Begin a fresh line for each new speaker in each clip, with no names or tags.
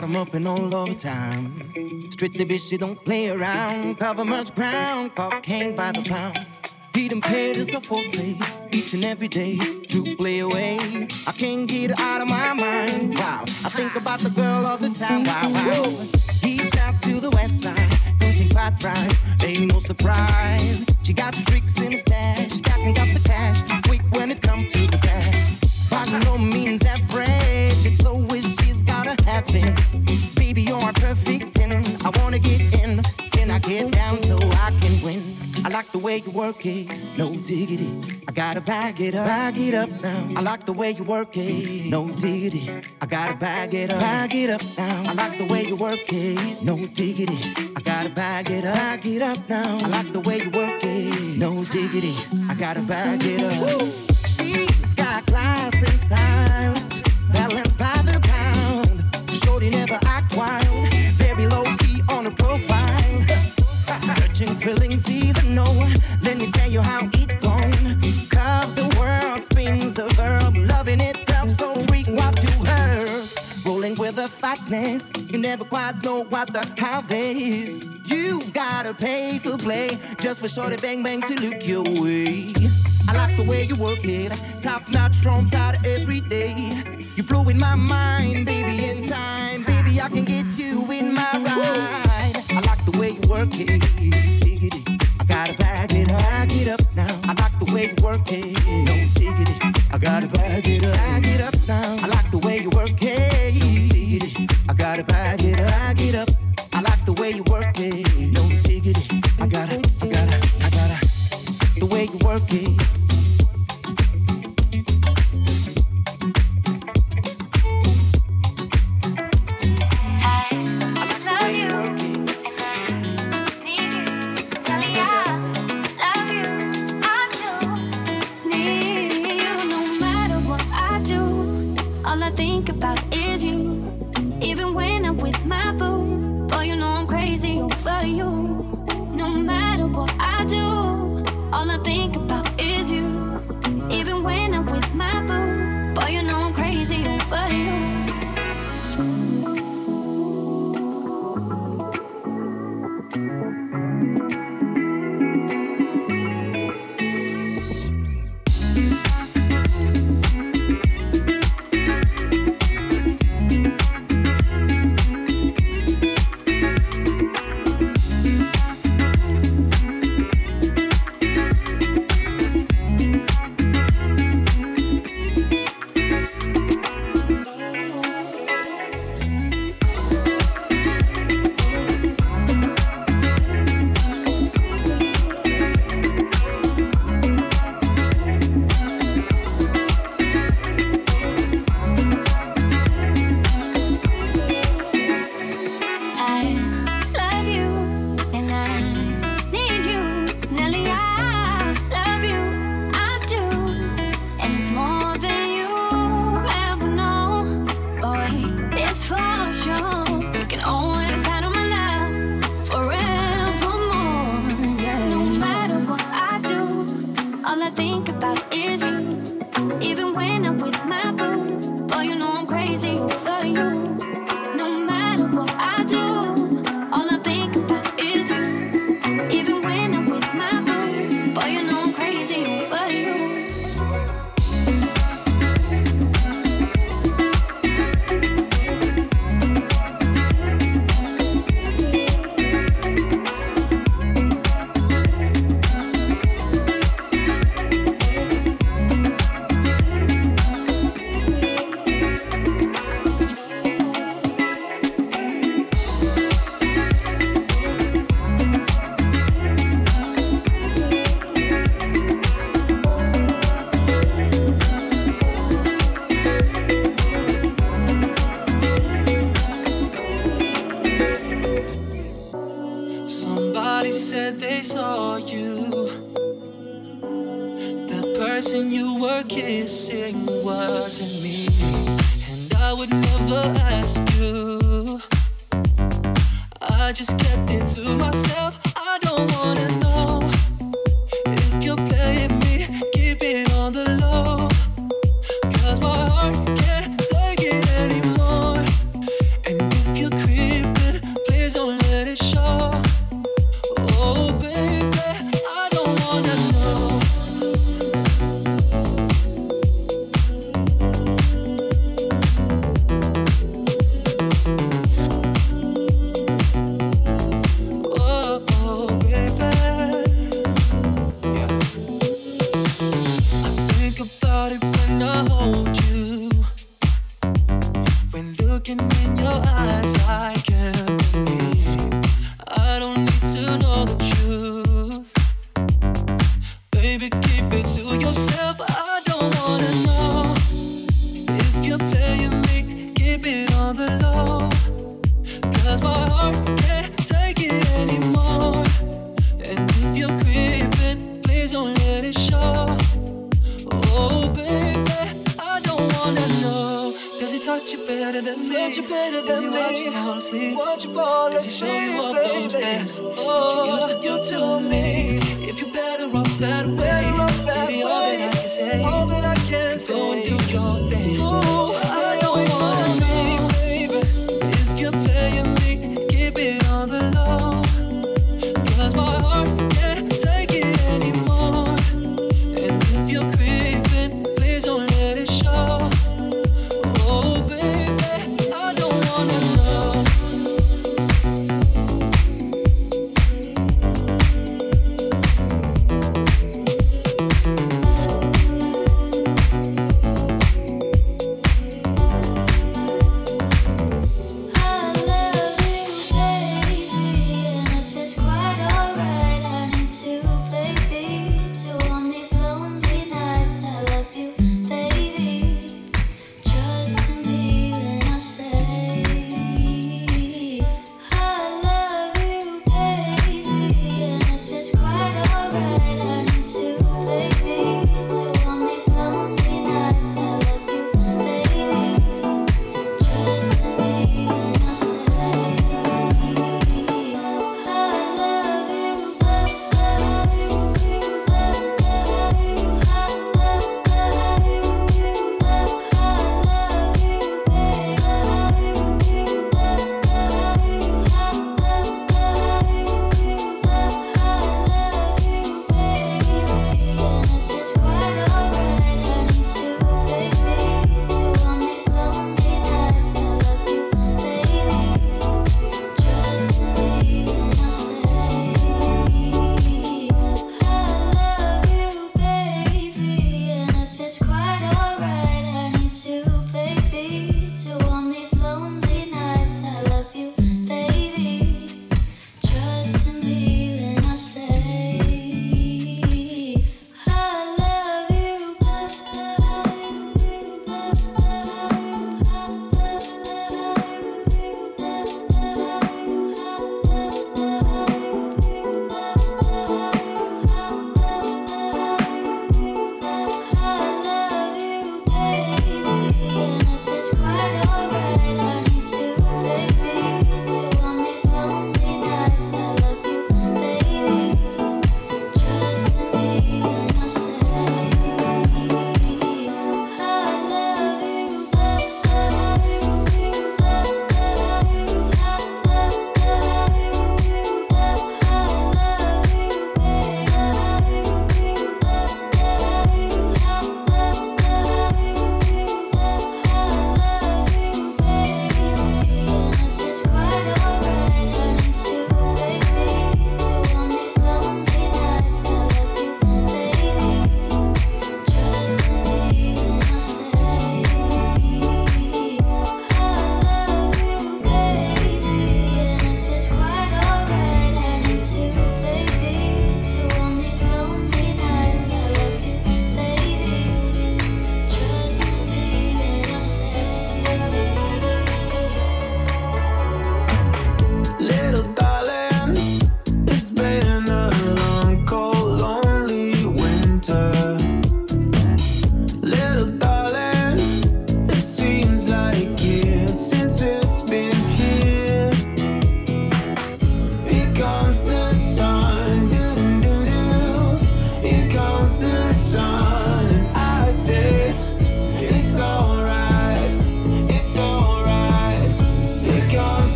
got 'em up and all over time. Strictly bitch, she don't play around. Cover much ground, cocaine by the pound. Feed and paid is a forte, each and every day. To play away, I can't get her out of my mind. Wow, I think about the girl all the time. Wow, wow. East out to the west side, pushing quite right. Ain't no surprise. She got the tricks in the stash, stacking up the cash. Quick when it comes to the cash. By no means average, it's always she's gotta have it. Way you work it, no diggity. I gotta bag it up, bag it up now. I like the way you work it, no diggity. I gotta bag it up, bag it up now. I like the way you work it, no diggity. I gotta bag it up, bag it up now. I like the way you work it, no diggity. I gotta bag it up. She's got class and style, balanced by the pound. Shorty never act wild, Searching feelings even know. Let me tell you how it gone. Cause the world spins the verb, loving it felt so freak what you heard. Rolling with the fatness, you never quite know what the how is. You've gotta pay for play just for shorty bang bang to look your way. I like the way you work it, top notch, strong, tight every day. You're blowing my mind, baby, in time, baby, I can get you in my ride. I like the way you work it. I gotta bag it up, bag it up now. I like the way you work it, no diggity. I gotta bag it up, bag it up now. I like the way you work it. I gotta bag it up, bag it up. I like the way you work it, no diggity. I gotta, I gotta, I gotta. The way you work it.
With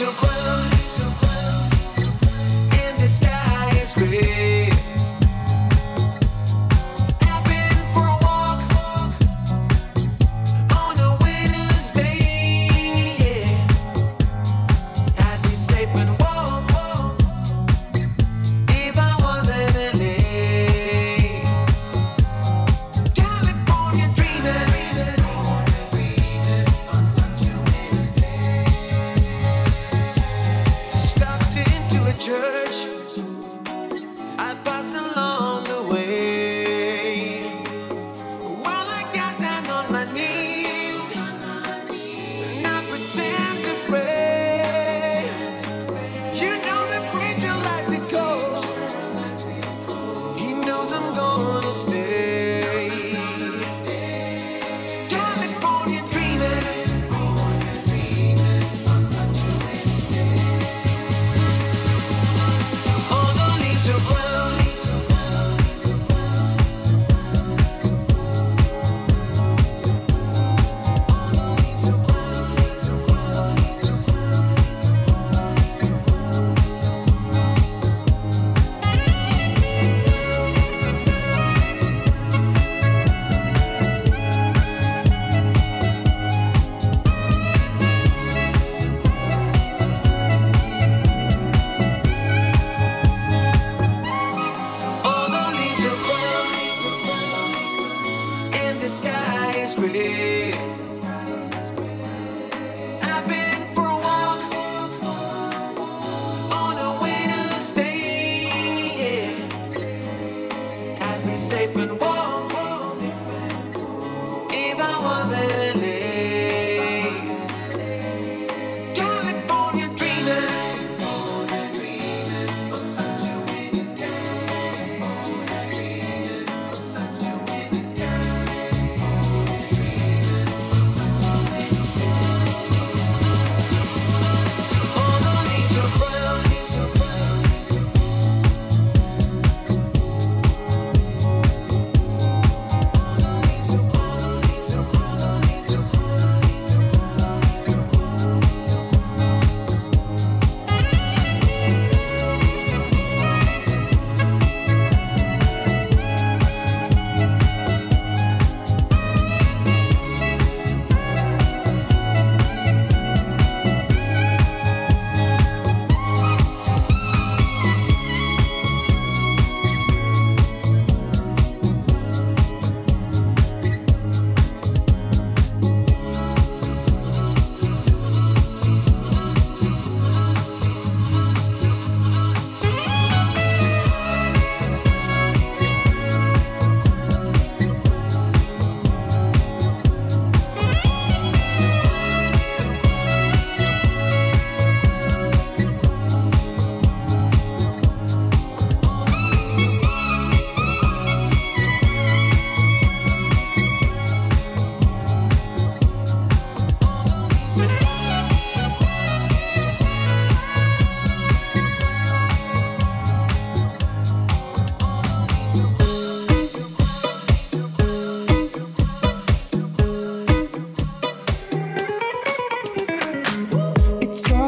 Your ground.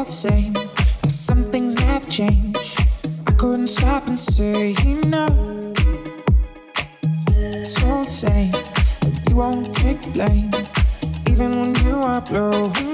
Same, and some things have changed. I couldn't stop and say enough. It's all the same, but you won't take the blame, even when you are blowing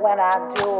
when
I do,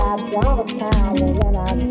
you all the time. But when I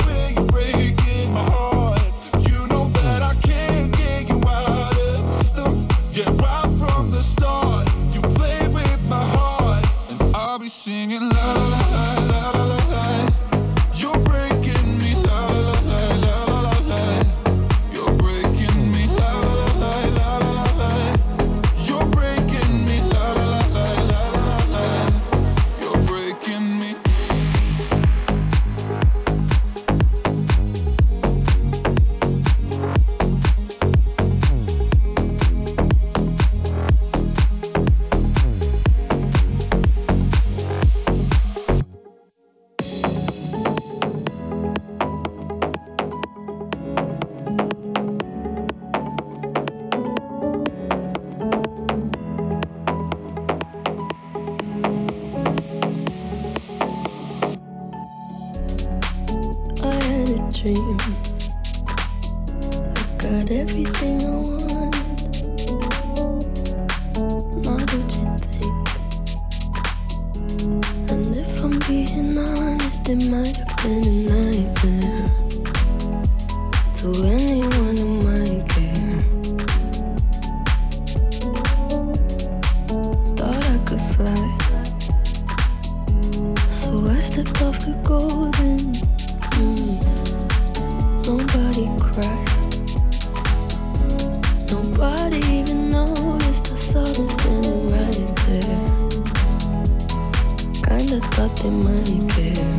Kinda thought they might care.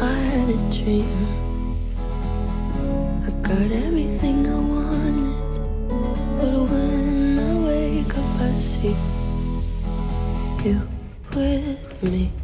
I had a dream. I got everything I wanted. But when I wake up, I see you with me.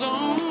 On.